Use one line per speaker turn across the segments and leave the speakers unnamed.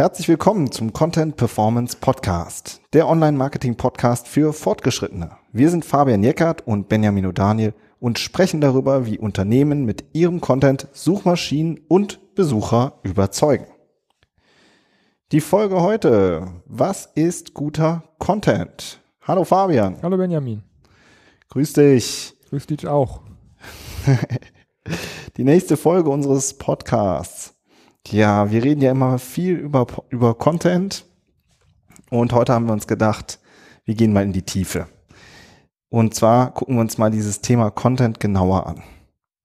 Herzlich willkommen zum Content Performance Podcast, der Online-Marketing-Podcast für Fortgeschrittene. Wir sind Fabian Jeckert und Benjamin O'Daniel und sprechen darüber, wie Unternehmen mit ihrem Content Suchmaschinen und Besucher überzeugen. Die Folge heute. Was ist guter Content? Hallo Fabian.
Hallo Benjamin.
Grüß dich.
Grüß dich auch.
Die nächste Folge unseres Podcasts. Ja, wir reden ja immer viel über, über Content und heute haben wir uns gedacht, wir gehen mal in die Tiefe. Und zwar gucken wir uns mal dieses Thema Content genauer an.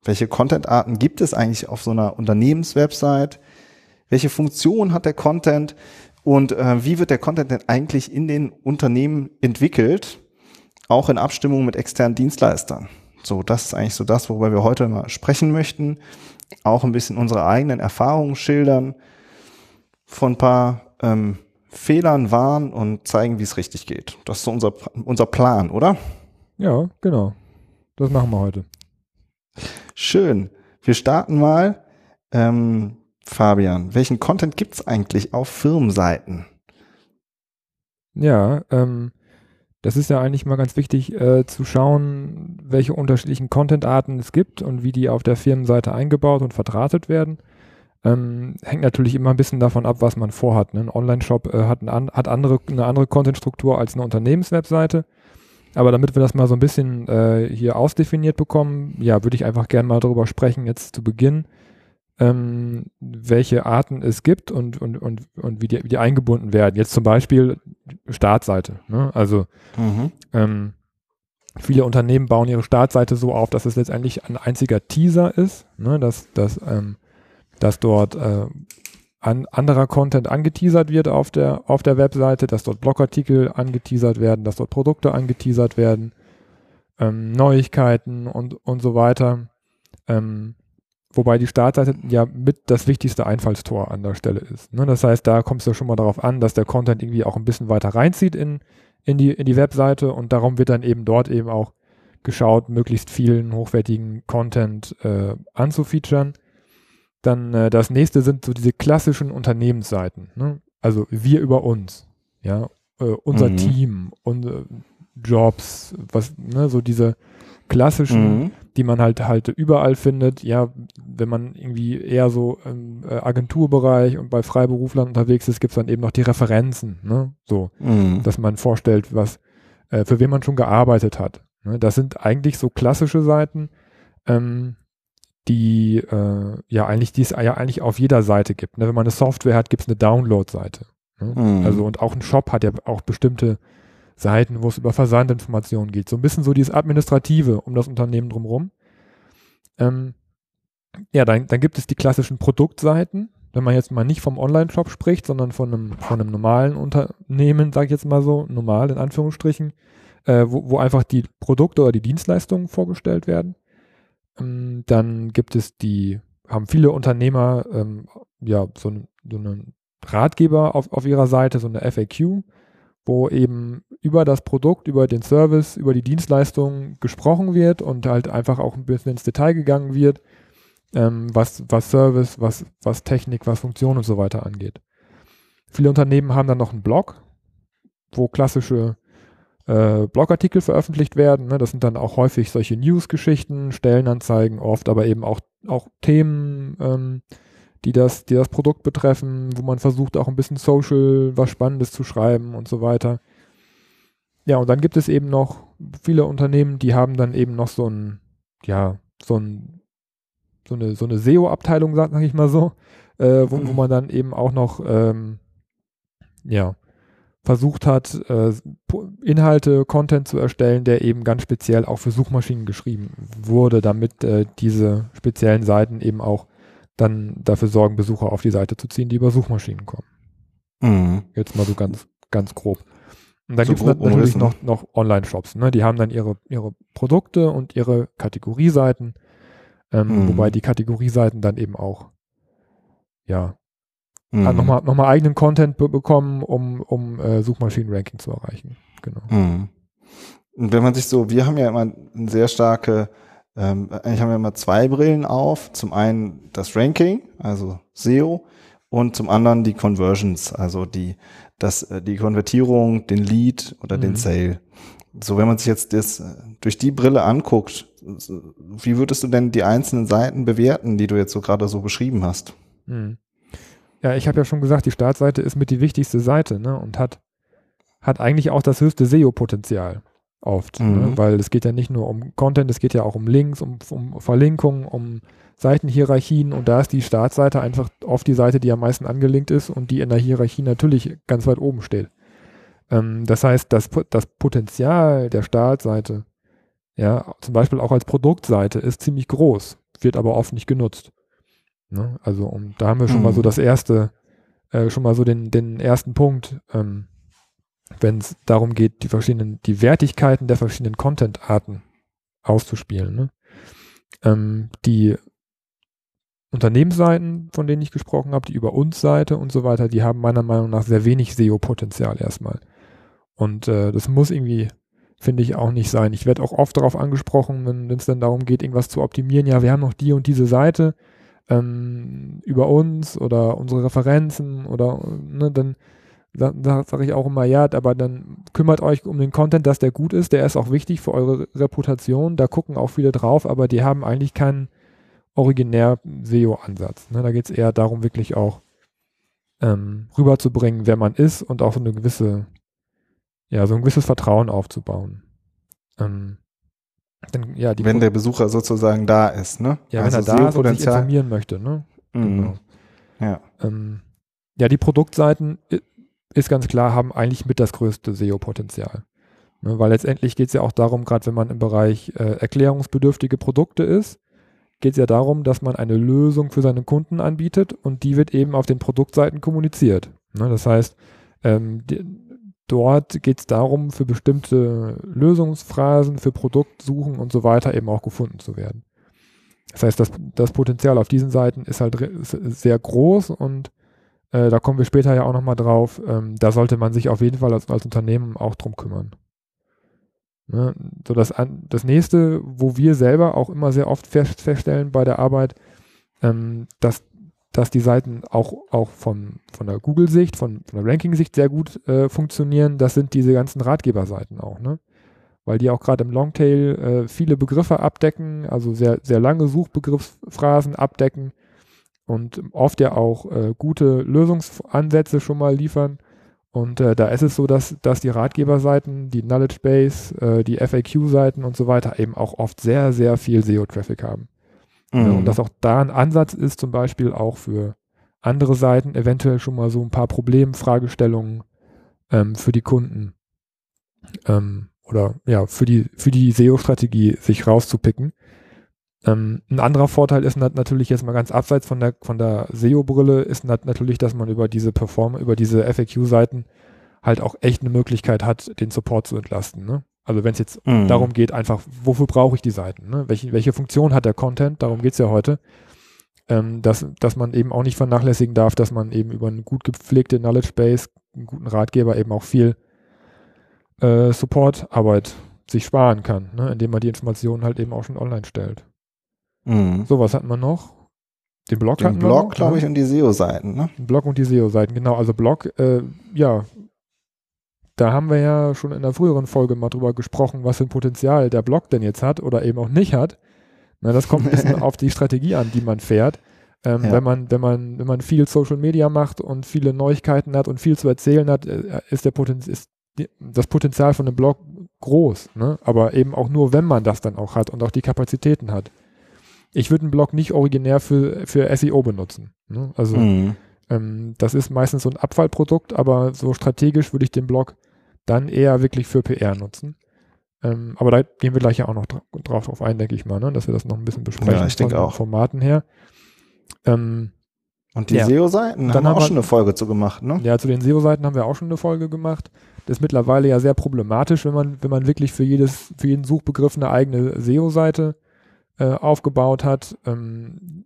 Welche Content-Arten gibt es eigentlich auf so einer Unternehmenswebsite? Welche Funktion hat der Content? Und äh, wie wird der Content denn eigentlich in den Unternehmen entwickelt? Auch in Abstimmung mit externen Dienstleistern. So, das ist eigentlich so das, worüber wir heute mal sprechen möchten. Auch ein bisschen unsere eigenen Erfahrungen schildern, von ein paar ähm, Fehlern warnen und zeigen, wie es richtig geht. Das ist so unser, unser Plan, oder?
Ja, genau. Das machen wir heute.
Schön. Wir starten mal. Ähm, Fabian, welchen Content gibt es eigentlich auf Firmenseiten?
Ja, ähm, das ist ja eigentlich mal ganz wichtig äh, zu schauen, welche unterschiedlichen Content-Arten es gibt und wie die auf der Firmenseite eingebaut und verdrahtet werden. Ähm, hängt natürlich immer ein bisschen davon ab, was man vorhat. Ne? Ein Online-Shop äh, hat, ein, hat andere, eine andere Content-Struktur als eine Unternehmenswebseite. Aber damit wir das mal so ein bisschen äh, hier ausdefiniert bekommen, ja, würde ich einfach gerne mal darüber sprechen, jetzt zu Beginn, ähm, welche Arten es gibt und, und, und, und wie, die, wie die eingebunden werden. Jetzt zum Beispiel Startseite. Ne? Also mhm. ähm, viele Unternehmen bauen ihre Startseite so auf, dass es letztendlich ein einziger Teaser ist, ne? dass, dass, ähm, dass dort äh, an anderer Content angeteasert wird auf der, auf der Webseite, dass dort Blogartikel angeteasert werden, dass dort Produkte angeteasert werden, ähm, Neuigkeiten und, und so weiter. Ähm, Wobei die Startseite ja mit das wichtigste Einfallstor an der Stelle ist. Ne? Das heißt, da kommt es ja schon mal darauf an, dass der Content irgendwie auch ein bisschen weiter reinzieht in, in, die, in die Webseite und darum wird dann eben dort eben auch geschaut, möglichst vielen hochwertigen Content äh, anzufeaturen. Dann äh, das nächste sind so diese klassischen Unternehmensseiten. Ne? Also wir über uns, ja, äh, unser mhm. Team, unsere Jobs, was, ne, so diese klassischen, mhm. die man halt halt überall findet. Ja, wenn man irgendwie eher so im äh, Agenturbereich und bei Freiberuflern unterwegs ist, gibt's dann eben noch die Referenzen, ne? So, mhm. dass man vorstellt, was, äh, für wen man schon gearbeitet hat. Ne? Das sind eigentlich so klassische Seiten, ähm, die äh, ja eigentlich, die es ja eigentlich auf jeder Seite gibt. Ne? Wenn man eine Software hat, gibt's eine Download-Seite. Ne? Mhm. Also und auch ein Shop hat ja auch bestimmte Seiten, wo es über Versandinformationen geht. So ein bisschen so dieses Administrative um das Unternehmen drumherum. Ähm, ja, dann, dann gibt es die klassischen Produktseiten. Wenn man jetzt mal nicht vom Online-Shop spricht, sondern von einem, von einem normalen Unternehmen, sage ich jetzt mal so, normal in Anführungsstrichen, äh, wo, wo einfach die Produkte oder die Dienstleistungen vorgestellt werden. Ähm, dann gibt es die, haben viele Unternehmer ähm, ja so, so einen Ratgeber auf, auf ihrer Seite, so eine FAQ, wo eben über das Produkt, über den Service, über die Dienstleistung gesprochen wird und halt einfach auch ein bisschen ins Detail gegangen wird, ähm, was, was Service, was, was Technik, was Funktion und so weiter angeht. Viele Unternehmen haben dann noch einen Blog, wo klassische äh, Blogartikel veröffentlicht werden. Ne? Das sind dann auch häufig solche News-Geschichten, Stellenanzeigen oft, aber eben auch, auch Themen, ähm, die das, die das Produkt betreffen, wo man versucht auch ein bisschen Social was Spannendes zu schreiben und so weiter. Ja, und dann gibt es eben noch viele Unternehmen, die haben dann eben noch so ein, ja, so ein, so eine, so eine SEO-Abteilung, sag ich mal so, äh, wo, wo man dann eben auch noch, ähm, ja, versucht hat, äh, Inhalte, Content zu erstellen, der eben ganz speziell auch für Suchmaschinen geschrieben wurde, damit äh, diese speziellen Seiten eben auch dann dafür sorgen, Besucher auf die Seite zu ziehen, die über Suchmaschinen kommen. Mhm. Jetzt mal so ganz, ganz grob. Und dann so gibt es natürlich noch, noch Online-Shops, ne? Die haben dann ihre, ihre Produkte und ihre Kategorieseiten, ähm, mhm. wobei die Kategorieseiten dann eben auch, ja, mhm. nochmal noch mal eigenen Content be bekommen, um, um äh, Suchmaschinen-Ranking zu erreichen. Genau.
Mhm. Und wenn man sich so, wir haben ja immer eine sehr starke ähm, eigentlich haben wir immer zwei Brillen auf. Zum einen das Ranking, also SEO, und zum anderen die Conversions, also die, das, äh, die Konvertierung, den Lead oder mhm. den Sale. So, wenn man sich jetzt das äh, durch die Brille anguckt, wie würdest du denn die einzelnen Seiten bewerten, die du jetzt so gerade so beschrieben hast? Mhm.
Ja, ich habe ja schon gesagt, die Startseite ist mit die wichtigste Seite ne, und hat, hat eigentlich auch das höchste SEO-Potenzial oft, ne, mhm. ne, weil es geht ja nicht nur um Content, es geht ja auch um Links, um, um Verlinkungen, um Seitenhierarchien und da ist die Startseite einfach oft die Seite, die am meisten angelinkt ist und die in der Hierarchie natürlich ganz weit oben steht. Ähm, das heißt, das, das Potenzial der Startseite, ja, zum Beispiel auch als Produktseite, ist ziemlich groß, wird aber oft nicht genutzt. Ne? Also um, da haben wir schon mhm. mal so mhm. das erste, äh, schon mal so den, den ersten Punkt, ähm, wenn es darum geht, die verschiedenen, die Wertigkeiten der verschiedenen Content-Arten auszuspielen. Ne? Ähm, die Unternehmensseiten, von denen ich gesprochen habe, die über uns Seite und so weiter, die haben meiner Meinung nach sehr wenig SEO-Potenzial erstmal. Und äh, das muss irgendwie, finde ich, auch nicht sein. Ich werde auch oft darauf angesprochen, wenn es dann darum geht, irgendwas zu optimieren. Ja, wir haben noch die und diese Seite ähm, über uns oder unsere Referenzen oder ne, dann sage ich auch immer, ja, aber dann kümmert euch um den Content, dass der gut ist, der ist auch wichtig für eure Reputation, da gucken auch viele drauf, aber die haben eigentlich keinen originär SEO-Ansatz. Ne? Da geht es eher darum, wirklich auch ähm, rüberzubringen, wer man ist und auch so eine gewisse, ja, so ein gewisses Vertrauen aufzubauen. Ähm,
dann, ja, wenn der Besucher sozusagen da ist, ne?
Ja, also wenn er da ist und sich informieren möchte, ne? Mhm. Genau. Ja. Ähm, ja, die Produktseiten ist ganz klar, haben eigentlich mit das größte SEO-Potenzial. Ne, weil letztendlich geht es ja auch darum, gerade wenn man im Bereich äh, erklärungsbedürftige Produkte ist, geht es ja darum, dass man eine Lösung für seine Kunden anbietet und die wird eben auf den Produktseiten kommuniziert. Ne, das heißt, ähm, die, dort geht es darum, für bestimmte Lösungsphrasen, für Produktsuchen und so weiter eben auch gefunden zu werden. Das heißt, das, das Potenzial auf diesen Seiten ist halt sehr groß und äh, da kommen wir später ja auch nochmal drauf. Ähm, da sollte man sich auf jeden Fall als, als Unternehmen auch drum kümmern. Ne? So das, das nächste, wo wir selber auch immer sehr oft feststellen bei der Arbeit, ähm, dass, dass die Seiten auch, auch von, von der Google-Sicht, von, von der Ranking-Sicht sehr gut äh, funktionieren, das sind diese ganzen Ratgeberseiten auch, ne? Weil die auch gerade im Longtail äh, viele Begriffe abdecken, also sehr, sehr lange Suchbegriffsphrasen abdecken und oft ja auch äh, gute Lösungsansätze schon mal liefern und äh, da ist es so, dass, dass die Ratgeberseiten, die Knowledge Base, äh, die FAQ-Seiten und so weiter eben auch oft sehr, sehr viel SEO-Traffic haben. Mhm. Ja, und dass auch da ein Ansatz ist, zum Beispiel auch für andere Seiten eventuell schon mal so ein paar Problemfragestellungen ähm, für die Kunden ähm, oder ja, für die, für die SEO-Strategie sich rauszupicken. Ähm, ein anderer Vorteil ist natürlich jetzt mal ganz abseits von der, von der SEO-Brille, ist natürlich, dass man über diese Perform, über diese FAQ-Seiten halt auch echt eine Möglichkeit hat, den Support zu entlasten. Ne? Also wenn es jetzt mhm. darum geht, einfach, wofür brauche ich die Seiten? Ne? Welche, welche Funktion hat der Content? Darum geht es ja heute. Ähm, dass, dass man eben auch nicht vernachlässigen darf, dass man eben über eine gut gepflegte Knowledge Base, einen guten Ratgeber eben auch viel äh, Support-Arbeit sich sparen kann, ne? indem man die Informationen halt eben auch schon online stellt. Mhm. So, was hat man noch?
Den Blog Den Blog, glaube ne? ich, und die SEO-Seiten, ne?
Den Blog und die SEO-Seiten, genau. Also Blog, äh, ja, da haben wir ja schon in der früheren Folge mal drüber gesprochen, was für ein Potenzial der Blog denn jetzt hat oder eben auch nicht hat. Na, das kommt ein bisschen auf die Strategie an, die man fährt. Ähm, ja. Wenn man, wenn man, wenn man viel Social Media macht und viele Neuigkeiten hat und viel zu erzählen hat, äh, ist der Potenzial, ist das Potenzial von einem Blog groß, ne? Aber eben auch nur, wenn man das dann auch hat und auch die Kapazitäten hat ich würde einen Blog nicht originär für, für SEO benutzen. Ne? Also mhm. ähm, das ist meistens so ein Abfallprodukt, aber so strategisch würde ich den Blog dann eher wirklich für PR nutzen. Ähm, aber da gehen wir gleich ja auch noch dra drauf, drauf ein, denke ich mal, ne? dass wir das noch ein bisschen besprechen
ja, ich denke auch.
Formaten her. Ähm,
und die ja. SEO-Seiten haben wir auch schon eine Folge zu gemacht, ne?
Ja, zu den SEO-Seiten haben wir auch schon eine Folge gemacht. Das ist mittlerweile ja sehr problematisch, wenn man, wenn man wirklich für jedes, für jeden Suchbegriff eine eigene SEO-Seite äh, aufgebaut hat. Ähm,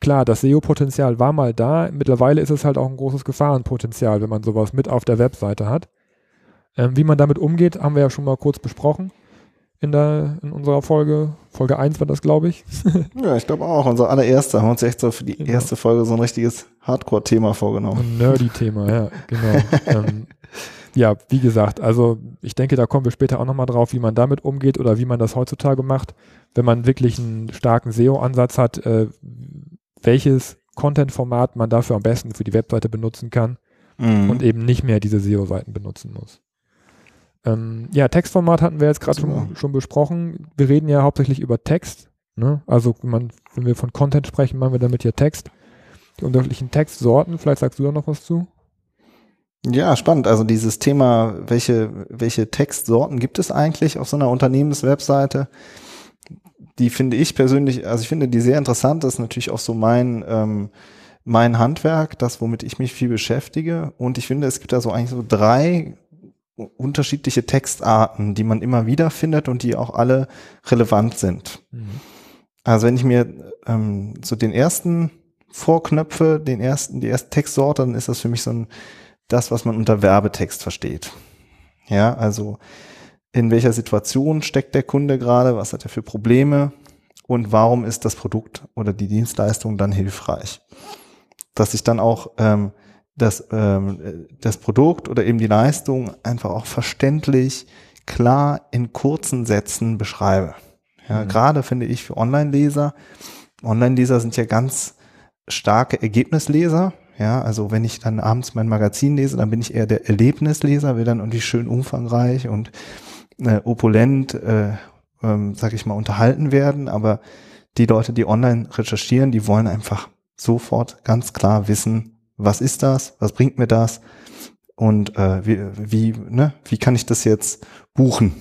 klar, das SEO-Potenzial war mal da. Mittlerweile ist es halt auch ein großes Gefahrenpotenzial, wenn man sowas mit auf der Webseite hat. Ähm, wie man damit umgeht, haben wir ja schon mal kurz besprochen. in, der, in unserer Folge. Folge 1 war das, glaube ich.
ja, ich glaube auch. Unser allererster haben wir uns echt so für die genau. erste Folge so ein richtiges Hardcore-Thema vorgenommen.
Ein Nerdy-Thema, ja, genau. ähm, ja, wie gesagt, also ich denke, da kommen wir später auch nochmal drauf, wie man damit umgeht oder wie man das heutzutage macht, wenn man wirklich einen starken SEO-Ansatz hat, äh, welches Content-Format man dafür am besten für die Webseite benutzen kann mhm. und eben nicht mehr diese SEO-Seiten benutzen muss. Ähm, ja, Textformat hatten wir jetzt gerade schon, schon, besprochen. Wir reden ja hauptsächlich über Text. Ne? Also man, wenn wir von Content sprechen, meinen wir damit ja Text. Die unterschiedlichen Textsorten, vielleicht sagst du da noch was zu?
Ja, spannend. Also dieses Thema, welche, welche Textsorten gibt es eigentlich auf so einer Unternehmenswebseite? Die finde ich persönlich, also ich finde die sehr interessant. Das ist natürlich auch so mein, ähm, mein Handwerk, das, womit ich mich viel beschäftige. Und ich finde, es gibt da so eigentlich so drei unterschiedliche Textarten, die man immer wieder findet und die auch alle relevant sind. Mhm. Also wenn ich mir ähm, so den ersten vorknöpfe, den ersten, die erste Textsorte, dann ist das für mich so ein, das, was man unter Werbetext versteht. Ja, also in welcher Situation steckt der Kunde gerade, was hat er für Probleme und warum ist das Produkt oder die Dienstleistung dann hilfreich. Dass ich dann auch ähm, das, ähm, das Produkt oder eben die Leistung einfach auch verständlich, klar in kurzen Sätzen beschreibe. Ja, mhm. Gerade finde ich für Online-Leser, Online-Leser sind ja ganz starke Ergebnisleser. Ja, also wenn ich dann abends mein Magazin lese, dann bin ich eher der Erlebnisleser, will dann irgendwie schön umfangreich und äh, opulent, äh, ähm, sag ich mal, unterhalten werden. Aber die Leute, die online recherchieren, die wollen einfach sofort ganz klar wissen, was ist das, was bringt mir das und äh, wie, wie, ne, wie kann ich das jetzt buchen?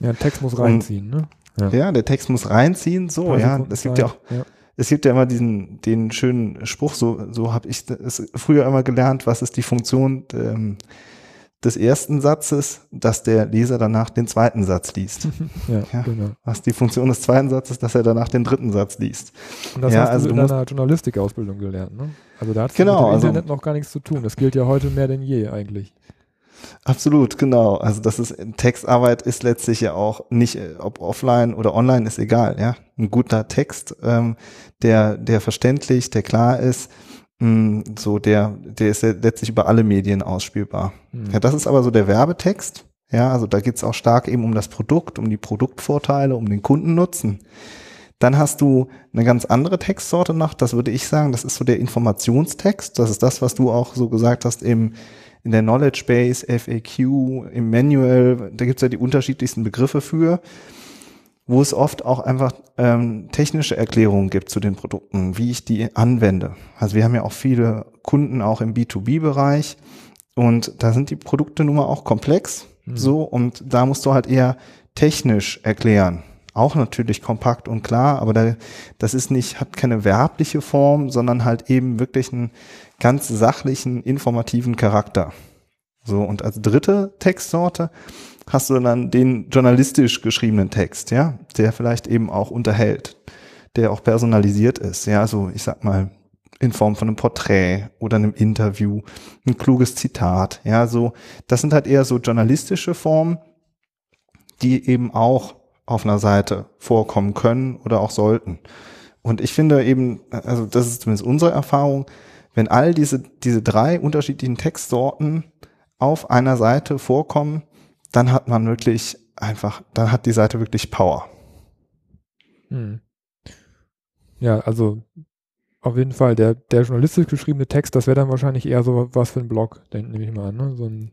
Ja, Text muss reinziehen,
und, ne? Ja. ja. der Text muss reinziehen, so, ja, es gibt ja auch, ja. Es gibt ja immer diesen, den schönen Spruch, so, so habe ich es früher immer gelernt, was ist die Funktion ähm, des ersten Satzes, dass der Leser danach den zweiten Satz liest. ja, ja, genau. Was die Funktion des zweiten Satzes, dass er danach den dritten Satz liest.
Und das
ja,
hast also du in deiner Journalistikausbildung gelernt, ne? Also da hat genau, mit dem also, Internet noch gar nichts zu tun. Das gilt ja heute mehr denn je eigentlich.
Absolut, genau. Also das ist Textarbeit ist letztlich ja auch nicht, äh, ob offline oder online ist egal, ja. Ein guter Text, ähm, der, der verständlich, der klar ist, mh, so der, der ist ja letztlich über alle Medien ausspielbar. Mhm. Ja, das ist aber so der Werbetext. Ja, also da geht's auch stark eben um das Produkt, um die Produktvorteile, um den Kundennutzen. Dann hast du eine ganz andere Textsorte noch, das würde ich sagen, das ist so der Informationstext. Das ist das, was du auch so gesagt hast im, in der Knowledge Base, FAQ, im Manual. Da gibt's ja die unterschiedlichsten Begriffe für, wo es oft auch einfach ähm, technische Erklärungen gibt zu den Produkten, wie ich die anwende. Also wir haben ja auch viele Kunden auch im B2B-Bereich und da sind die Produkte nun mal auch komplex. Mhm. So, und da musst du halt eher technisch erklären auch natürlich kompakt und klar, aber da, das ist nicht, hat keine werbliche Form, sondern halt eben wirklich einen ganz sachlichen, informativen Charakter. So, und als dritte Textsorte hast du dann den journalistisch geschriebenen Text, ja, der vielleicht eben auch unterhält, der auch personalisiert ist, ja, so, ich sag mal, in Form von einem Porträt oder einem Interview, ein kluges Zitat, ja, so, das sind halt eher so journalistische Formen, die eben auch auf einer Seite vorkommen können oder auch sollten. Und ich finde eben, also das ist zumindest unsere Erfahrung, wenn all diese, diese drei unterschiedlichen Textsorten auf einer Seite vorkommen, dann hat man wirklich einfach, dann hat die Seite wirklich Power. Hm.
Ja, also auf jeden Fall, der, der journalistisch geschriebene Text, das wäre dann wahrscheinlich eher so was für ein Blog, nehme ich mal an, ne? So ein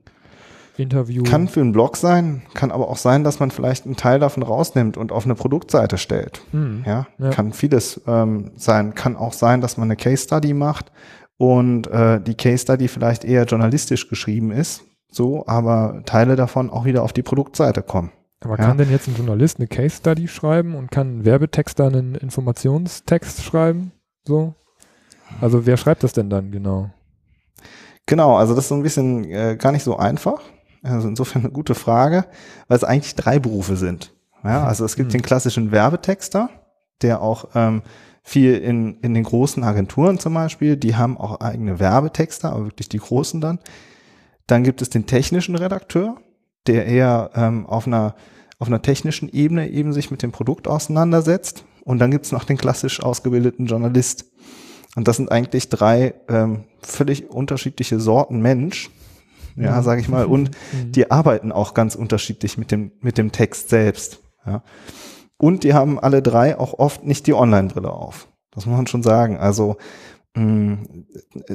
Interview.
Kann für einen Blog sein, kann aber auch sein, dass man vielleicht einen Teil davon rausnimmt und auf eine Produktseite stellt. Hm. Ja, ja, kann vieles ähm, sein. Kann auch sein, dass man eine Case Study macht und äh, die Case Study vielleicht eher journalistisch geschrieben ist, so, aber Teile davon auch wieder auf die Produktseite kommen.
Aber ja. kann denn jetzt ein Journalist eine Case Study schreiben und kann ein Werbetexter einen Informationstext schreiben? So? Also wer schreibt das denn dann genau?
Genau, also das ist so ein bisschen äh, gar nicht so einfach. Also insofern eine gute Frage, weil es eigentlich drei Berufe sind. Ja, also es gibt mhm. den klassischen Werbetexter, der auch ähm, viel in, in den großen Agenturen zum Beispiel, die haben auch eigene Werbetexter, aber wirklich die großen dann. Dann gibt es den technischen Redakteur, der eher ähm, auf einer auf einer technischen Ebene eben sich mit dem Produkt auseinandersetzt. Und dann gibt's noch den klassisch ausgebildeten Journalist. Und das sind eigentlich drei ähm, völlig unterschiedliche Sorten Mensch, ja, mhm. sage ich mal, und mhm. die arbeiten auch ganz unterschiedlich mit dem mit dem Text selbst. Ja. Und die haben alle drei auch oft nicht die Online-Brille auf. Das muss man schon sagen. Also mm,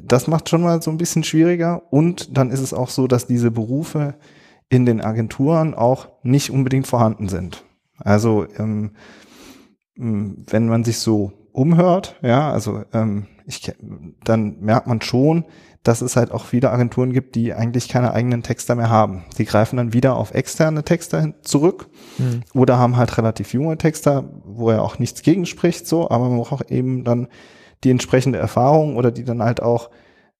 das macht schon mal so ein bisschen schwieriger. Und dann ist es auch so, dass diese Berufe in den Agenturen auch nicht unbedingt vorhanden sind. Also ähm, mm, wenn man sich so umhört, ja, also ähm, ich, dann merkt man schon, dass es halt auch viele Agenturen gibt, die eigentlich keine eigenen Texter mehr haben. Die greifen dann wieder auf externe Texter zurück mhm. oder haben halt relativ junge Texter, wo er auch nichts gegen spricht, so, aber man braucht eben dann die entsprechende Erfahrung oder die dann halt auch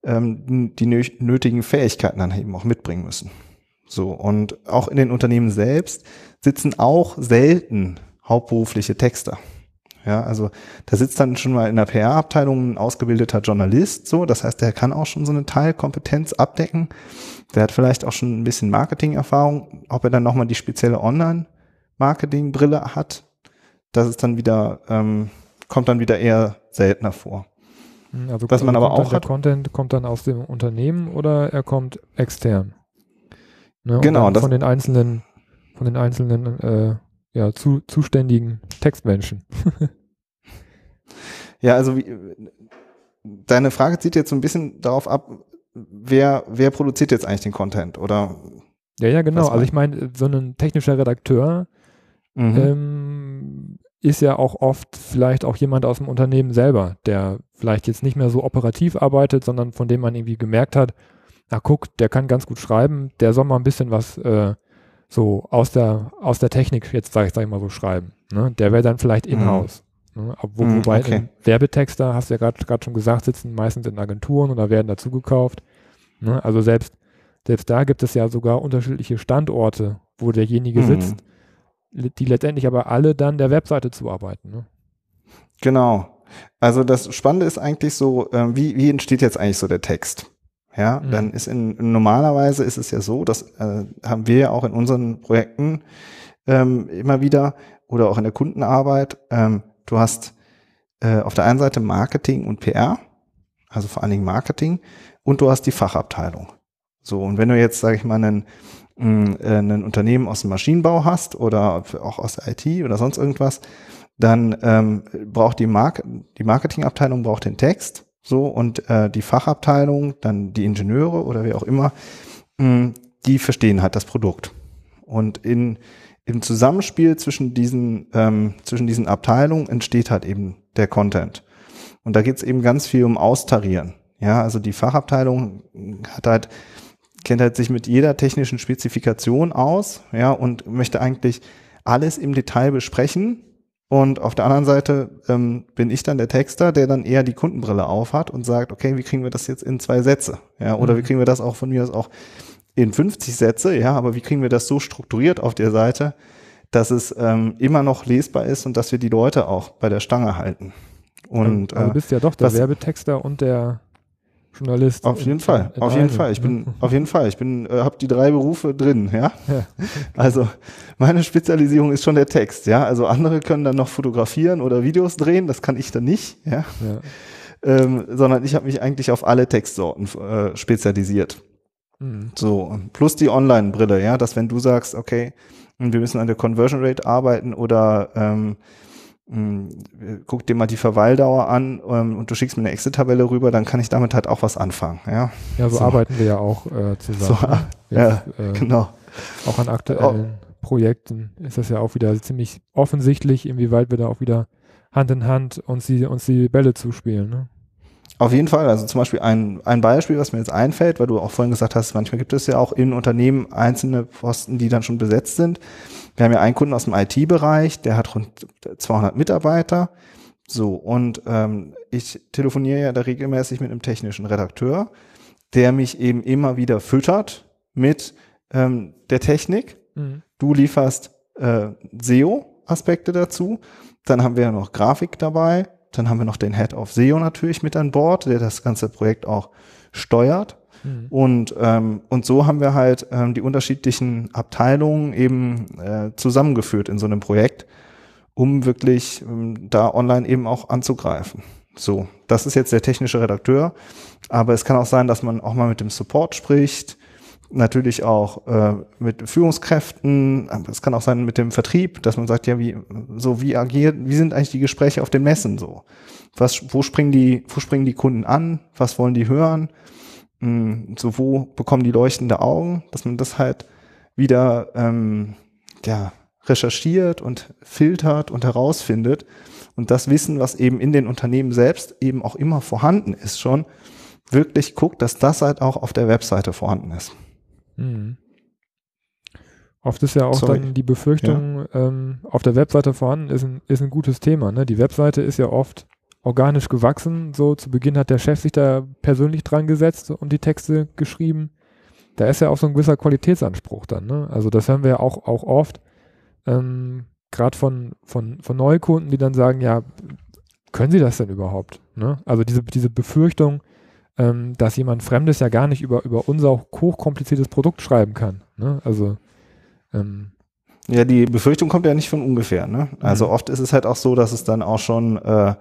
ähm, die nötigen Fähigkeiten dann eben auch mitbringen müssen. So, und auch in den Unternehmen selbst sitzen auch selten hauptberufliche Texter. Ja, also da sitzt dann schon mal in der PR-Abteilung ein ausgebildeter Journalist, so, das heißt, der kann auch schon so eine Teilkompetenz abdecken. Der hat vielleicht auch schon ein bisschen Marketing-Erfahrung, ob er dann nochmal die spezielle Online-Marketing-Brille hat, das ist dann wieder, ähm, kommt dann wieder eher seltener vor.
Hm, also Was man aber auch der hat, Content kommt dann aus dem Unternehmen oder er kommt extern?
Ne? Genau.
Das, von den einzelnen, von den einzelnen äh, ja, zu, zuständigen Textmenschen.
ja, also wie, deine Frage zieht jetzt so ein bisschen darauf ab, wer, wer produziert jetzt eigentlich den Content oder?
Ja, ja, genau. Also ich meine, so ein technischer Redakteur mhm. ähm, ist ja auch oft vielleicht auch jemand aus dem Unternehmen selber, der vielleicht jetzt nicht mehr so operativ arbeitet, sondern von dem man irgendwie gemerkt hat, na guck, der kann ganz gut schreiben, der soll mal ein bisschen was äh, so aus der, aus der Technik, jetzt sage ich, sag ich mal so, schreiben. Ne? Der wäre dann vielleicht mhm. in-house. Mhm. Ne? Wo, mhm, wobei okay. Werbetexter, hast du ja gerade schon gesagt, sitzen meistens in Agenturen oder werden dazugekauft. Ne? Also selbst, selbst da gibt es ja sogar unterschiedliche Standorte, wo derjenige mhm. sitzt, die letztendlich aber alle dann der Webseite zuarbeiten. Ne?
Genau. Also das Spannende ist eigentlich so, äh, wie, wie entsteht jetzt eigentlich so der Text? Ja, mhm. dann ist in normalerweise ist es ja so, das äh, haben wir ja auch in unseren Projekten ähm, immer wieder oder auch in der Kundenarbeit. Ähm, du hast äh, auf der einen Seite Marketing und PR, also vor allen Dingen Marketing, und du hast die Fachabteilung. So und wenn du jetzt, sage ich mal, einen mm, äh, ein Unternehmen aus dem Maschinenbau hast oder auch aus der IT oder sonst irgendwas, dann ähm, braucht die, Mark die Marketingabteilung braucht den Text so, und äh, die Fachabteilung, dann die Ingenieure oder wer auch immer, mh, hm, die verstehen halt das Produkt. Und in, im Zusammenspiel zwischen diesen, ähm, zwischen diesen Abteilungen entsteht halt eben der Content. Und da geht es eben ganz viel um Austarieren. Ja, also die Fachabteilung hat halt, kennt halt sich mit jeder technischen Spezifikation aus, ja, und möchte eigentlich alles im Detail besprechen und auf der anderen Seite ähm, bin ich dann der Texter, der dann eher die Kundenbrille aufhat und sagt, okay, wie kriegen wir das jetzt in zwei Sätze? Ja, oder mhm. wie kriegen wir das auch von mir aus auch in 50 Sätze? Ja, aber wie kriegen wir das so strukturiert auf der Seite, dass es ähm, immer noch lesbar ist und dass wir die Leute auch bei der Stange halten?
Und, also, also du bist ja doch der was, Werbetexter und der Journalist.
Auf jeden Fall, auf jeden Fall. Ich bin, auf jeden Fall. Ich bin, äh, habe die drei Berufe drin, ja? ja. Also meine Spezialisierung ist schon der Text, ja. Also andere können dann noch fotografieren oder Videos drehen, das kann ich dann nicht, ja. ja. Ähm, sondern ich habe mich eigentlich auf alle Textsorten äh, spezialisiert. Mhm. So plus die Online-Brille, ja, dass wenn du sagst, okay, wir müssen an der Conversion Rate arbeiten oder ähm, hm, guck dir mal die Verweildauer an ähm, und du schickst mir eine Excel-Tabelle rüber, dann kann ich damit halt auch was anfangen. Ja,
ja so, so. arbeiten wir ja auch äh, zusammen. So, ne?
ja, äh, genau.
Auch an aktuellen oh. Projekten ist das ja auch wieder ziemlich offensichtlich, inwieweit wir da auch wieder Hand in Hand uns die, uns die Bälle zuspielen. Ne?
Auf jeden Fall. Also zum Beispiel ein, ein Beispiel, was mir jetzt einfällt, weil du auch vorhin gesagt hast, manchmal gibt es ja auch in Unternehmen einzelne Posten, die dann schon besetzt sind. Wir haben ja einen Kunden aus dem IT-Bereich, der hat rund 200 Mitarbeiter. So, und ähm, ich telefoniere ja da regelmäßig mit einem technischen Redakteur, der mich eben immer wieder füttert mit ähm, der Technik. Mhm. Du lieferst äh, SEO-Aspekte dazu. Dann haben wir ja noch Grafik dabei. Dann haben wir noch den Head of SEO natürlich mit an Bord, der das ganze Projekt auch steuert. Mhm. Und, ähm, und so haben wir halt ähm, die unterschiedlichen Abteilungen eben äh, zusammengeführt in so einem Projekt, um wirklich ähm, da online eben auch anzugreifen. So, das ist jetzt der technische Redakteur, aber es kann auch sein, dass man auch mal mit dem Support spricht, natürlich auch äh, mit Führungskräften, es kann auch sein mit dem Vertrieb, dass man sagt, ja, wie so wie agiert, wie sind eigentlich die Gespräche auf den Messen so? Was, wo springen die, wo springen die Kunden an? Was wollen die hören? Hm, so wo bekommen die leuchtende Augen, dass man das halt wieder ähm, ja recherchiert und filtert und herausfindet und das Wissen, was eben in den Unternehmen selbst eben auch immer vorhanden ist schon, wirklich guckt, dass das halt auch auf der Webseite vorhanden ist. Mhm.
Oft ist ja auch Sorry. dann die Befürchtung, ja. ähm, auf der Webseite vorhanden ist ein, ist ein gutes Thema. Ne? Die Webseite ist ja oft organisch gewachsen. So zu Beginn hat der Chef sich da persönlich dran gesetzt und die Texte geschrieben. Da ist ja auch so ein gewisser Qualitätsanspruch dann. Ne? Also das hören wir ja auch, auch oft, ähm, gerade von, von, von Neukunden, die dann sagen, ja, können Sie das denn überhaupt? Ne? Also diese, diese Befürchtung, ähm, dass jemand Fremdes ja gar nicht über, über unser hochkompliziertes Produkt schreiben kann. Ne? Also
ähm, ja, die Befürchtung kommt ja nicht von ungefähr. Ne? Also mhm. oft ist es halt auch so, dass es dann auch schon äh,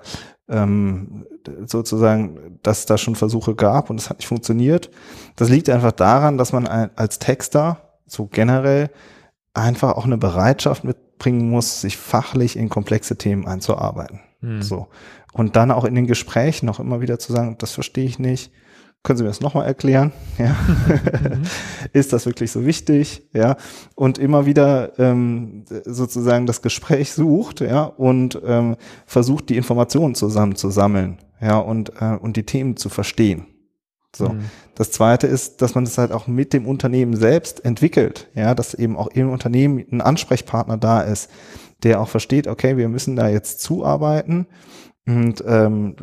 ähm, sozusagen, dass es da schon Versuche gab und es hat nicht funktioniert. Das liegt einfach daran, dass man als Texter so generell einfach auch eine Bereitschaft mitbringen muss, sich fachlich in komplexe Themen einzuarbeiten. Mhm. So. Und dann auch in den Gesprächen noch immer wieder zu sagen, das verstehe ich nicht. Können Sie mir das nochmal erklären? Ja. Mhm. Ist das wirklich so wichtig? Ja. Und immer wieder ähm, sozusagen das Gespräch sucht, ja, und ähm, versucht, die Informationen zusammenzusammeln, ja, und, äh, und die Themen zu verstehen. So. Mhm. Das zweite ist, dass man das halt auch mit dem Unternehmen selbst entwickelt, ja, dass eben auch im Unternehmen ein Ansprechpartner da ist, der auch versteht, okay, wir müssen da jetzt zuarbeiten und ähm,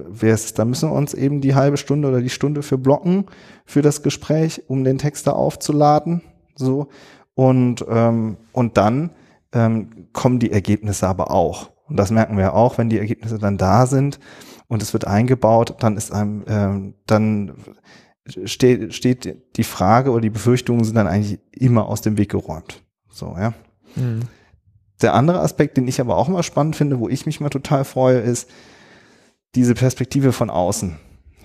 da müssen wir uns eben die halbe Stunde oder die Stunde für blocken für das Gespräch, um den Text da aufzuladen. So. Und, ähm, und dann ähm, kommen die Ergebnisse aber auch. Und das merken wir auch, wenn die Ergebnisse dann da sind und es wird eingebaut, dann ist einem, ähm, dann steht, steht die Frage oder die Befürchtungen sind dann eigentlich immer aus dem Weg geräumt. So, ja. Mhm. Der andere Aspekt, den ich aber auch immer spannend finde, wo ich mich mal total freue, ist, diese Perspektive von außen.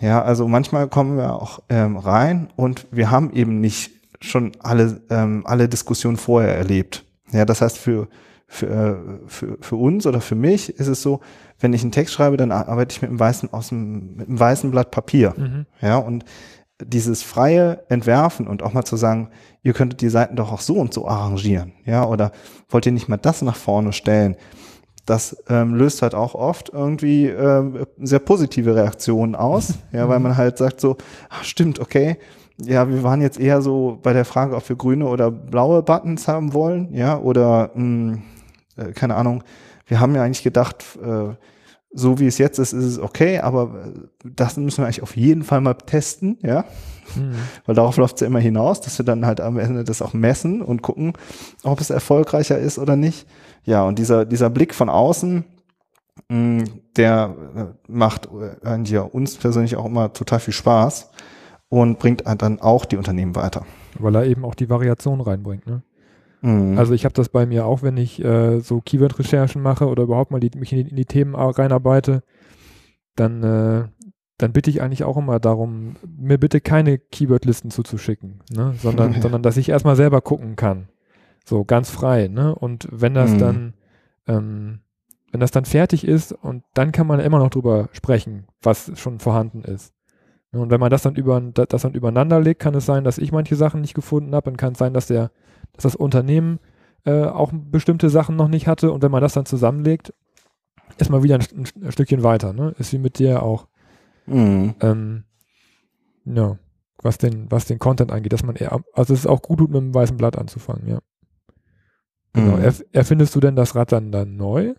Ja, also manchmal kommen wir auch ähm, rein und wir haben eben nicht schon alle, ähm, alle Diskussionen vorher erlebt. Ja, das heißt, für, für, äh, für, für uns oder für mich ist es so, wenn ich einen Text schreibe, dann arbeite ich mit einem weißen, aus dem, mit einem weißen Blatt Papier. Mhm. Ja, und dieses freie Entwerfen und auch mal zu sagen, ihr könntet die Seiten doch auch so und so arrangieren, ja, oder wollt ihr nicht mal das nach vorne stellen? das ähm, löst halt auch oft irgendwie ähm, sehr positive Reaktionen aus, ja, weil man halt sagt so, ach, stimmt, okay, ja, wir waren jetzt eher so bei der Frage, ob wir grüne oder blaue Buttons haben wollen, ja, oder mh, hm, äh, keine Ahnung, wir haben ja eigentlich gedacht, äh, so wie es jetzt ist, ist es okay, aber äh, das müssen wir eigentlich auf jeden Fall mal testen, ja. Mhm. Weil darauf läuft es ja immer hinaus, dass wir dann halt am Ende das auch messen und gucken, ob es erfolgreicher ist oder nicht. Ja, und dieser, dieser Blick von außen, mh, mm, der äh, macht eigentlich ja uns persönlich auch immer total viel Spaß und bringt dann auch die Unternehmen weiter.
Weil er eben auch die Variation reinbringt, ne? Mhm. Also ich habe das bei mir auch, wenn ich äh, so Keyword-Recherchen mache oder überhaupt mal die, mich in die, in die, Themen reinarbeite, dann, äh, dann bitte ich eigentlich auch immer darum, mir bitte keine Keyword-Listen zuzuschicken, ne? sondern, sondern dass ich erstmal selber gucken kann. So ganz frei, ne? Und wenn das mhm. dann, ähm, wenn das dann fertig ist und dann kann man immer noch drüber sprechen, was schon vorhanden ist. Ne, und wenn man das dann über das dann übereinander legt, kann es sein, dass ich manche Sachen nicht gefunden habe, dann kann es sein, dass der, dass das Unternehmen äh, auch bestimmte Sachen noch nicht hatte und wenn man das dann zusammenlegt, ist man wieder ein, ein Stückchen weiter, ne? Ist wie mit dir auch. Mhm. Ähm, ja, was den, was den Content angeht, dass man eher, also es ist auch gut, mit einem weißen Blatt anzufangen, ja. Genau. Mhm. erfindest du denn das Rad dann, dann neu?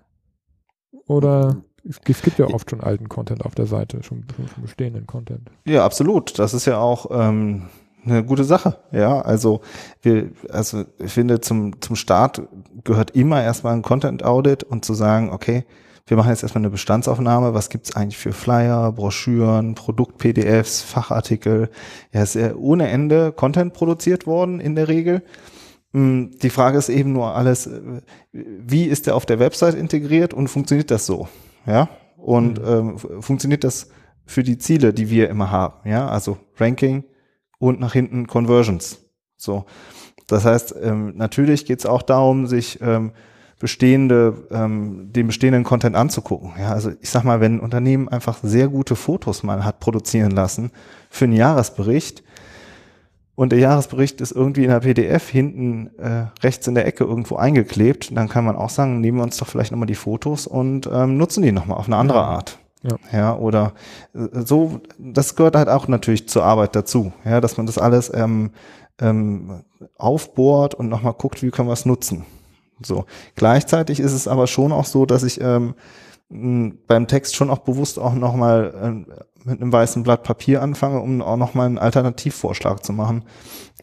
Oder es gibt ja oft schon alten Content auf der Seite, schon, schon bestehenden Content.
Ja, absolut. Das ist ja auch ähm, eine gute Sache. Ja, also wir, also ich finde, zum, zum Start gehört immer erstmal ein Content Audit und zu sagen, okay, wir machen jetzt erstmal eine Bestandsaufnahme, was gibt's eigentlich für Flyer, Broschüren, Produkt-PDFs, Fachartikel. Ja, ist ja ohne Ende Content produziert worden in der Regel. Hm, die Frage ist eben nur alles, wie ist der auf der Website integriert und funktioniert das so? Ja, und mhm. ähm, funktioniert das für die Ziele, die wir immer haben? Ja, also Ranking und nach hinten Conversions. So, das heißt, ähm, natürlich geht es auch darum, sich ähm, bestehende, ähm, den bestehenden Content anzugucken. Ja, also ich sag mal, wenn ein Unternehmen einfach sehr gute Fotos mal hat produzieren lassen für einen Jahresbericht, und der Jahresbericht ist irgendwie in der PDF hinten äh, rechts in der Ecke irgendwo eingeklebt, dann kann man auch sagen, nehmen wir uns doch vielleicht nochmal die Fotos und ähm, nutzen die nochmal auf eine andere Art. Ja. ja, oder äh, so, das gehört halt auch natürlich zur Arbeit dazu, ja, dass man das alles ähm, ähm, aufbohrt und nochmal guckt, wie können wir es nutzen. So. Gleichzeitig ist es aber schon auch so, dass ich ähm, beim Text schon auch bewusst auch nochmal ähm, mit einem weißen Blatt Papier anfange, um auch nochmal einen Alternativvorschlag zu machen,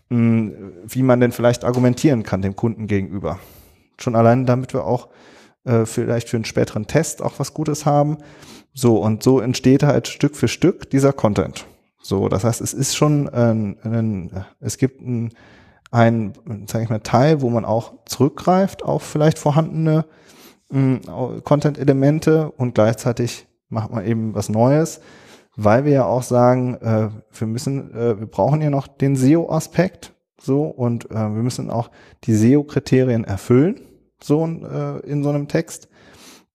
mh, wie man denn vielleicht argumentieren kann dem Kunden gegenüber. Schon allein, damit wir auch äh, vielleicht für einen späteren Test auch was Gutes haben. So, und so entsteht halt Stück für Stück dieser Content. So, das heißt, es ist schon ein, ein es gibt ein, ein sage ich mal, Teil, wo man auch zurückgreift auf vielleicht vorhandene Content-Elemente und gleichzeitig macht man eben was Neues weil wir ja auch sagen, äh, wir müssen, äh, wir brauchen ja noch den SEO-Aspekt, so und äh, wir müssen auch die SEO-Kriterien erfüllen, so äh, in so einem Text.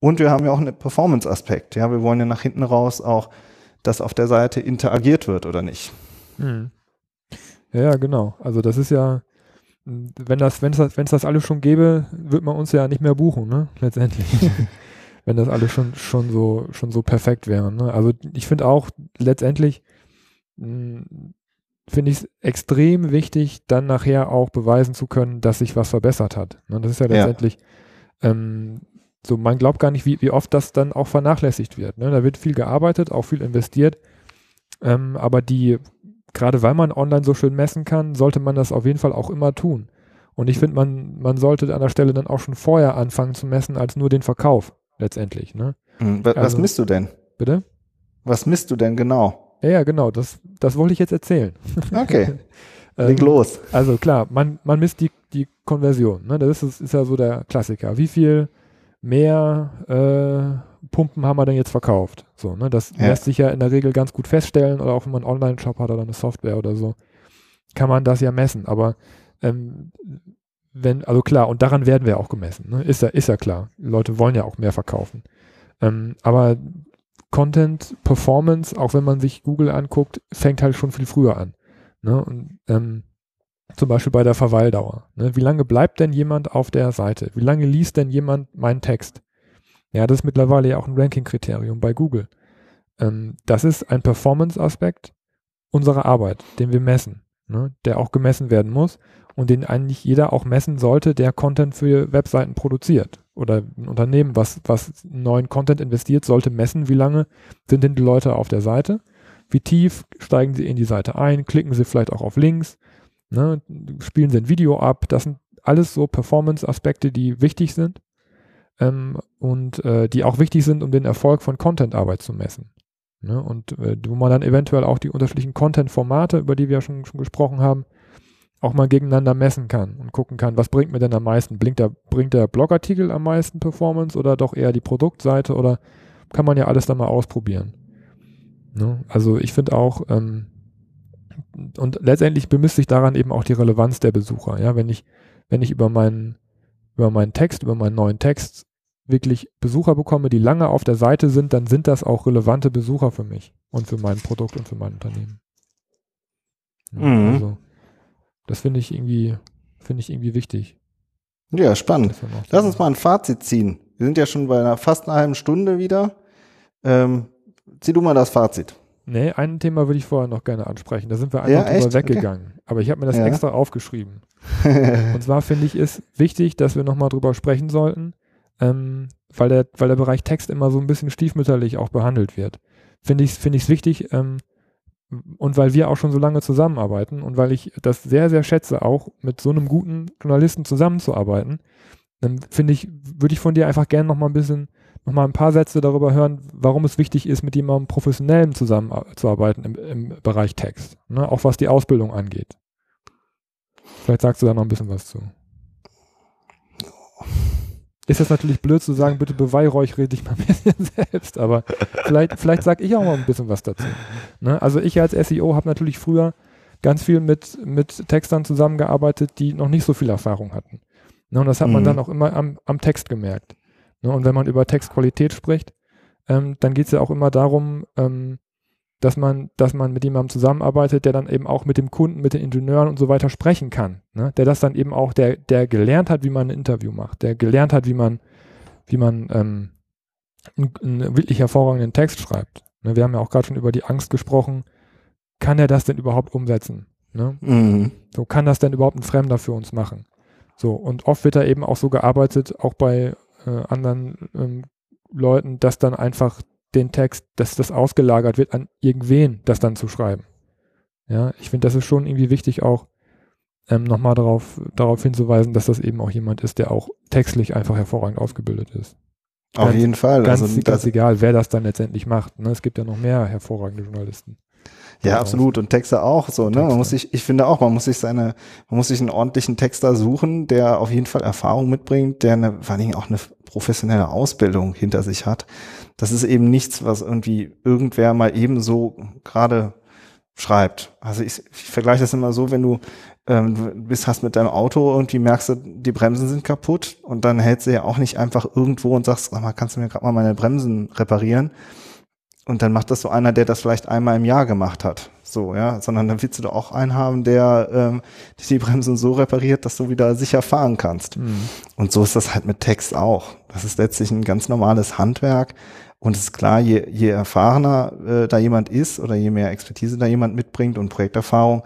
Und wir haben ja auch einen Performance-Aspekt. Ja, wir wollen ja nach hinten raus auch, dass auf der Seite interagiert wird oder nicht.
Hm. Ja, genau. Also das ist ja, wenn das, wenn es, wenn es das alles schon gäbe, wird man uns ja nicht mehr buchen, ne? Letztendlich. wenn das alles schon, schon so, schon so perfekt wäre. Ne? Also ich finde auch letztendlich, hm, finde ich es extrem wichtig, dann nachher auch beweisen zu können, dass sich was verbessert hat. Ne? Das ist ja letztendlich, ja. Ähm, so man glaubt gar nicht, wie, wie oft das dann auch vernachlässigt wird. Ne? Da wird viel gearbeitet, auch viel investiert, ähm, aber die, gerade weil man online so schön messen kann, sollte man das auf jeden Fall auch immer tun. Und ich finde, man, man sollte an der Stelle dann auch schon vorher anfangen zu messen, als nur den Verkauf letztendlich. Ne?
Hm, was, also, misst du denn?
Bitte?
Was misst du denn genau?
Ja, ja, genau, das, das wollte ich jetzt erzählen.
Okay. Leg ähm, los.
Also klar, man, man misst die, die Konversion. Ne? Das ist, ist ja so der Klassiker. Wie viel mehr äh, Pumpen haben wir denn jetzt verkauft? So, ne? Das ja. lässt sich ja in der Regel ganz gut feststellen oder auch wenn man einen Online-Shop hat oder eine Software oder so, kann man das ja messen. Aber ähm, wenn, also klar, und daran werden wir auch gemessen, ne? ist, ja, ist ja klar. Leute wollen ja auch mehr verkaufen. Ähm, aber Content, Performance, auch wenn man sich Google anguckt, fängt halt schon viel früher an. Ne? Und, ähm, zum Beispiel bei der Verweildauer. Ne? Wie lange bleibt denn jemand auf der Seite? Wie lange liest denn jemand meinen Text? Ja, das ist mittlerweile ja auch ein Ranking-Kriterium bei Google. Ähm, das ist ein Performance-Aspekt unserer Arbeit, den wir messen, ne? der auch gemessen werden muss und den eigentlich jeder auch messen sollte, der Content für Webseiten produziert. Oder ein Unternehmen, was, was neuen Content investiert, sollte messen, wie lange sind denn die Leute auf der Seite, wie tief steigen sie in die Seite ein, klicken sie vielleicht auch auf Links, ne, spielen sie ein Video ab. Das sind alles so Performance-Aspekte, die wichtig sind ähm, und äh, die auch wichtig sind, um den Erfolg von Content-Arbeit zu messen. Ne, und äh, wo man dann eventuell auch die unterschiedlichen Content-Formate, über die wir ja schon, schon gesprochen haben, auch mal gegeneinander messen kann und gucken kann, was bringt mir denn am meisten? Bringt der, bringt der Blogartikel am meisten Performance oder doch eher die Produktseite oder kann man ja alles dann mal ausprobieren. Ne? Also ich finde auch, ähm, und letztendlich bemisst sich daran eben auch die Relevanz der Besucher. Ja, wenn ich, wenn ich über meinen, über meinen Text, über meinen neuen Text wirklich Besucher bekomme, die lange auf der Seite sind, dann sind das auch relevante Besucher für mich und für mein Produkt und für mein Unternehmen. Ja, mhm. Also, das finde ich irgendwie, finde ich irgendwie wichtig.
Ja, spannend. Lass uns mal ein Fazit ziehen. Wir sind ja schon bei einer fast einer halben Stunde wieder. Ähm, zieh du mal das Fazit.
Nee, ein Thema würde ich vorher noch gerne ansprechen. Da sind wir einfach ja, drüber weggegangen. Okay. Aber ich habe mir das ja. extra aufgeschrieben. Und zwar finde ich es wichtig, dass wir nochmal drüber sprechen sollten, ähm, weil, der, weil der Bereich Text immer so ein bisschen stiefmütterlich auch behandelt wird. Finde ich es find wichtig, ähm, und weil wir auch schon so lange zusammenarbeiten und weil ich das sehr, sehr schätze, auch mit so einem guten Journalisten zusammenzuarbeiten, dann finde ich, würde ich von dir einfach gerne noch mal ein bisschen, nochmal ein paar Sätze darüber hören, warum es wichtig ist, mit jemandem professionellem zusammenzuarbeiten im, im Bereich Text. Ne? Auch was die Ausbildung angeht. Vielleicht sagst du da noch ein bisschen was zu. Ist das natürlich blöd zu sagen, bitte beweihräuchere dich mal ein bisschen selbst, aber vielleicht, vielleicht sage ich auch mal ein bisschen was dazu. Ne? Also ich als SEO habe natürlich früher ganz viel mit, mit Textern zusammengearbeitet, die noch nicht so viel Erfahrung hatten. Ne? Und das hat mhm. man dann auch immer am, am Text gemerkt. Ne? Und wenn man über Textqualität spricht, ähm, dann geht es ja auch immer darum, ähm, dass man, dass man mit jemandem zusammenarbeitet, der dann eben auch mit dem Kunden, mit den Ingenieuren und so weiter sprechen kann. Ne? Der das dann eben auch, der, der gelernt hat, wie man ein Interview macht, der gelernt hat, wie man, wie man ähm, einen, einen wirklich hervorragenden Text schreibt. Ne? Wir haben ja auch gerade schon über die Angst gesprochen. Kann er das denn überhaupt umsetzen? Ne? Mhm. So kann das denn überhaupt ein Fremder für uns machen? So, und oft wird da eben auch so gearbeitet, auch bei äh, anderen ähm, Leuten, dass dann einfach den Text, dass das ausgelagert wird an irgendwen, das dann zu schreiben. Ja, ich finde, das ist schon irgendwie wichtig, auch ähm, nochmal darauf, darauf hinzuweisen, dass das eben auch jemand ist, der auch textlich einfach hervorragend ausgebildet ist.
Auf ganz, jeden Fall.
Ganz, also, ganz egal, wer das dann letztendlich macht. Ne? Es gibt ja noch mehr hervorragende Journalisten.
Ja, absolut. Und Texter auch so, ne? Man muss sich, ich finde auch, man muss sich seine, man muss sich einen ordentlichen Texter suchen, der auf jeden Fall Erfahrung mitbringt, der eine, vor allen Dingen auch eine professionelle Ausbildung hinter sich hat. Das ist eben nichts, was irgendwie irgendwer mal eben so gerade schreibt. Also ich, ich vergleiche das immer so, wenn du ähm, bist, hast mit deinem Auto irgendwie merkst du, die Bremsen sind kaputt und dann hältst du ja auch nicht einfach irgendwo und sagst, sag mal, kannst du mir gerade mal meine Bremsen reparieren? Und dann macht das so einer, der das vielleicht einmal im Jahr gemacht hat. So, ja, sondern dann willst du doch auch einen haben, der ähm, die Bremsen so repariert, dass du wieder sicher fahren kannst. Mhm. Und so ist das halt mit Text auch. Das ist letztlich ein ganz normales Handwerk. Und es ist klar, je, je erfahrener äh, da jemand ist oder je mehr Expertise da jemand mitbringt und Projekterfahrung,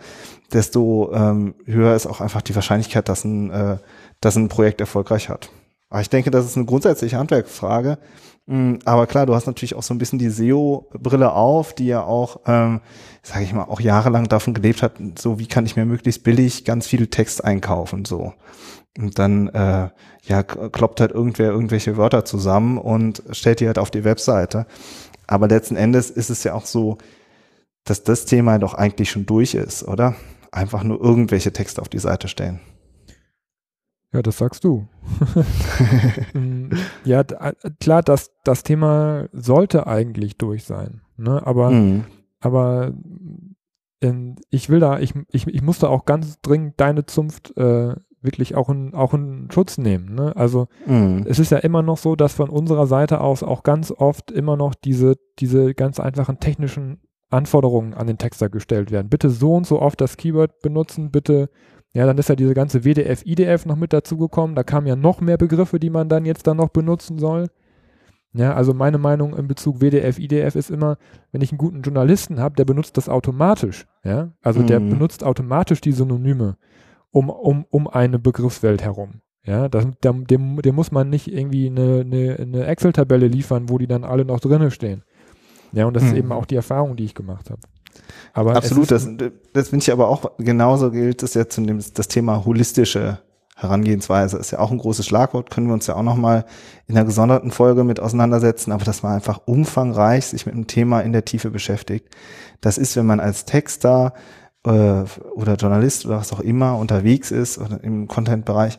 desto ähm, höher ist auch einfach die Wahrscheinlichkeit, dass ein, äh, dass ein Projekt erfolgreich hat. Aber ich denke, das ist eine grundsätzliche Handwerksfrage. Mm, aber klar, du hast natürlich auch so ein bisschen die SEO-Brille auf, die ja auch, ähm, sage ich mal, auch jahrelang davon gelebt hat, so wie kann ich mir möglichst billig ganz viel Text einkaufen, so. Und dann äh, ja kloppt halt irgendwer irgendwelche Wörter zusammen und stellt die halt auf die Webseite. Aber letzten Endes ist es ja auch so, dass das Thema doch eigentlich schon durch ist, oder? Einfach nur irgendwelche Texte auf die Seite stellen.
Ja, das sagst du. Mm, ja, klar, das, das Thema sollte eigentlich durch sein. Ne? Aber, mhm. aber in, ich will da, ich, ich, ich muss da auch ganz dringend deine Zunft äh, wirklich auch in, auch in Schutz nehmen. Ne? Also mhm. es ist ja immer noch so, dass von unserer Seite aus auch ganz oft immer noch diese, diese ganz einfachen technischen Anforderungen an den Texter gestellt werden. Bitte so und so oft das Keyword benutzen, bitte ja, dann ist ja diese ganze WDF, IDF noch mit dazugekommen. Da kamen ja noch mehr Begriffe, die man dann jetzt dann noch benutzen soll. Ja, also meine Meinung in Bezug WDF, IDF ist immer, wenn ich einen guten Journalisten habe, der benutzt das automatisch. Ja, also mhm. der benutzt automatisch die Synonyme um, um, um eine Begriffswelt herum. Ja, das, dem, dem, dem muss man nicht irgendwie eine, eine, eine Excel-Tabelle liefern, wo die dann alle noch drinnen stehen. Ja, und das mhm. ist eben auch die Erfahrung, die ich gemacht habe.
Aber Absolut, das, das finde ich aber auch genauso gilt es jetzt in das Thema holistische Herangehensweise ist ja auch ein großes Schlagwort, können wir uns ja auch nochmal in einer gesonderten Folge mit auseinandersetzen, aber dass man einfach umfangreich sich mit einem Thema in der Tiefe beschäftigt. Das ist, wenn man als Texter äh, oder Journalist oder was auch immer unterwegs ist oder im Content-Bereich,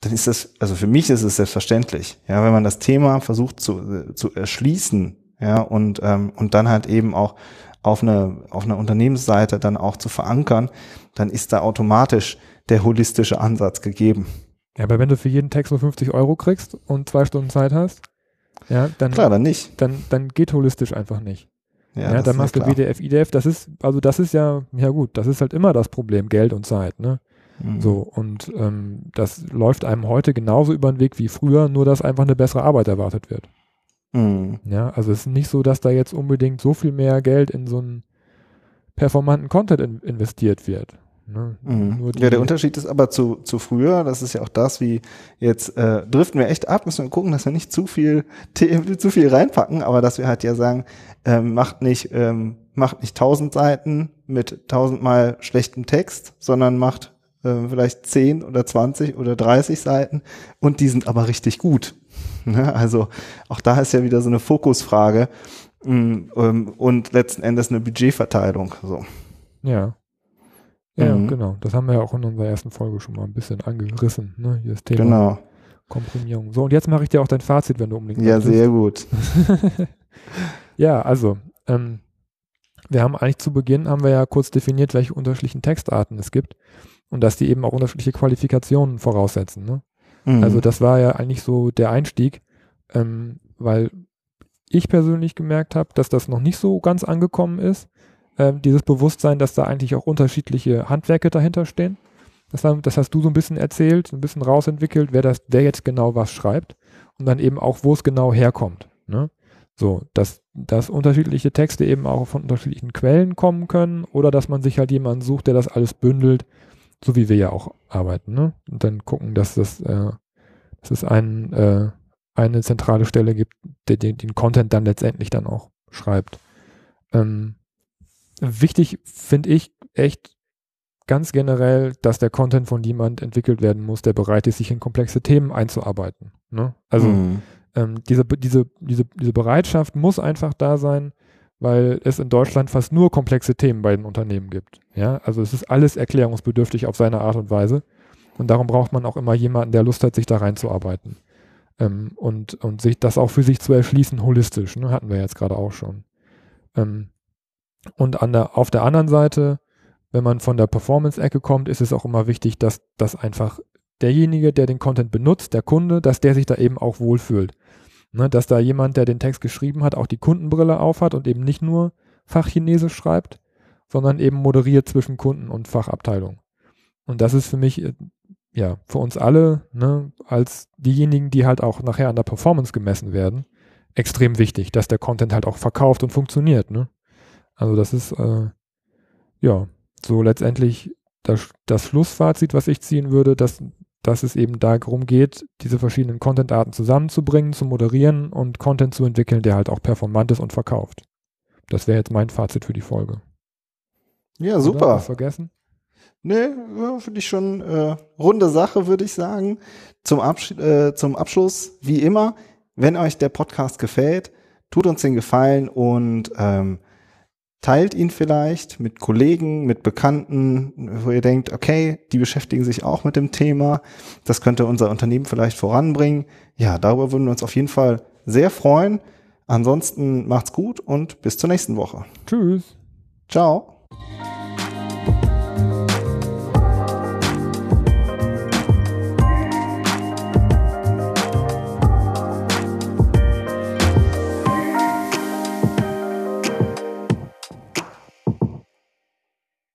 dann ist das, also für mich ist es selbstverständlich. Ja, wenn man das Thema versucht zu, zu erschließen, ja, und, ähm, und dann halt eben auch auf eine, auf einer Unternehmensseite dann auch zu verankern, dann ist da automatisch der holistische Ansatz gegeben.
Ja, aber wenn du für jeden Text nur 50 Euro kriegst und zwei Stunden Zeit hast, ja, dann,
Klar, dann nicht.
Dann, dann geht holistisch einfach nicht. Ja, ja dann machst du WDF, IDF, das ist, also das ist ja, ja gut, das ist halt immer das Problem, Geld und Zeit, ne? Mhm. So, und ähm, das läuft einem heute genauso über den Weg wie früher, nur dass einfach eine bessere Arbeit erwartet wird. Mhm. Ja, also es ist nicht so, dass da jetzt unbedingt so viel mehr Geld in so einen performanten Content in investiert wird.
Ne? Mhm. Ja, der Unterschied ist aber zu, zu früher, das ist ja auch das, wie jetzt äh, driften wir echt ab, müssen wir gucken, dass wir nicht zu viel zu viel reinpacken, aber dass wir halt ja sagen, ähm, macht nicht ähm, macht nicht tausend Seiten mit tausendmal schlechtem Text, sondern macht äh, vielleicht zehn oder zwanzig oder dreißig Seiten und die sind aber richtig gut. Ne? Also auch da ist ja wieder so eine Fokusfrage mm, ähm, und letzten Endes eine Budgetverteilung. So.
Ja. Ja, mhm. genau. Das haben wir ja auch in unserer ersten Folge schon mal ein bisschen angerissen. Ne? Hier das Thema
genau.
Komprimierung. So, und jetzt mache ich dir auch dein Fazit, wenn du unbedingt
Ja, sehr gut.
ja, also, ähm, wir haben eigentlich zu Beginn, haben wir ja kurz definiert, welche unterschiedlichen Textarten es gibt und dass die eben auch unterschiedliche Qualifikationen voraussetzen. Ne? Mhm. Also das war ja eigentlich so der Einstieg, ähm, weil ich persönlich gemerkt habe, dass das noch nicht so ganz angekommen ist, ähm, dieses Bewusstsein, dass da eigentlich auch unterschiedliche Handwerke dahinter stehen. Das, das, hast du so ein bisschen erzählt, ein bisschen rausentwickelt, wer das, wer jetzt genau was schreibt und dann eben auch, wo es genau herkommt. Ne? So, dass, dass unterschiedliche Texte eben auch von unterschiedlichen Quellen kommen können oder dass man sich halt jemanden sucht, der das alles bündelt, so wie wir ja auch arbeiten, ne? Und dann gucken, dass das, äh, dass es ein, äh, eine zentrale Stelle gibt, der den, den Content dann letztendlich dann auch schreibt. Ähm, wichtig finde ich echt ganz generell, dass der Content von jemand entwickelt werden muss, der bereit ist, sich in komplexe Themen einzuarbeiten. Ne? Also mhm. ähm, diese, diese, diese, diese Bereitschaft muss einfach da sein, weil es in Deutschland fast nur komplexe Themen bei den Unternehmen gibt. Ja, also es ist alles erklärungsbedürftig auf seine Art und Weise. Und darum braucht man auch immer jemanden, der Lust hat, sich da reinzuarbeiten. Ähm, und, und sich das auch für sich zu erschließen, holistisch, ne? hatten wir jetzt gerade auch schon. Ähm, und an der, auf der anderen Seite, wenn man von der Performance-Ecke kommt, ist es auch immer wichtig, dass, dass einfach derjenige, der den Content benutzt, der Kunde, dass der sich da eben auch wohlfühlt. Ne, dass da jemand, der den Text geschrieben hat, auch die Kundenbrille aufhat und eben nicht nur Fachchinesisch schreibt, sondern eben moderiert zwischen Kunden und Fachabteilung. Und das ist für mich, äh, ja, für uns alle, ne, als diejenigen, die halt auch nachher an der Performance gemessen werden, extrem wichtig, dass der Content halt auch verkauft und funktioniert. Ne? Also das ist, äh, ja, so letztendlich das, das Schlussfazit, was ich ziehen würde, dass dass es eben darum geht, diese verschiedenen Content-Arten zusammenzubringen, zu moderieren und Content zu entwickeln, der halt auch performant ist und verkauft. Das wäre jetzt mein Fazit für die Folge.
Ja, super.
Vergessen?
Nee, finde ich schon äh, runde Sache, würde ich sagen. Zum, Absch äh, zum Abschluss, wie immer, wenn euch der Podcast gefällt, tut uns den Gefallen und ähm, teilt ihn vielleicht mit Kollegen, mit Bekannten, wo ihr denkt, okay, die beschäftigen sich auch mit dem Thema, das könnte unser Unternehmen vielleicht voranbringen. Ja, darüber würden wir uns auf jeden Fall sehr freuen. Ansonsten macht's gut und bis zur nächsten Woche.
Tschüss.
Ciao.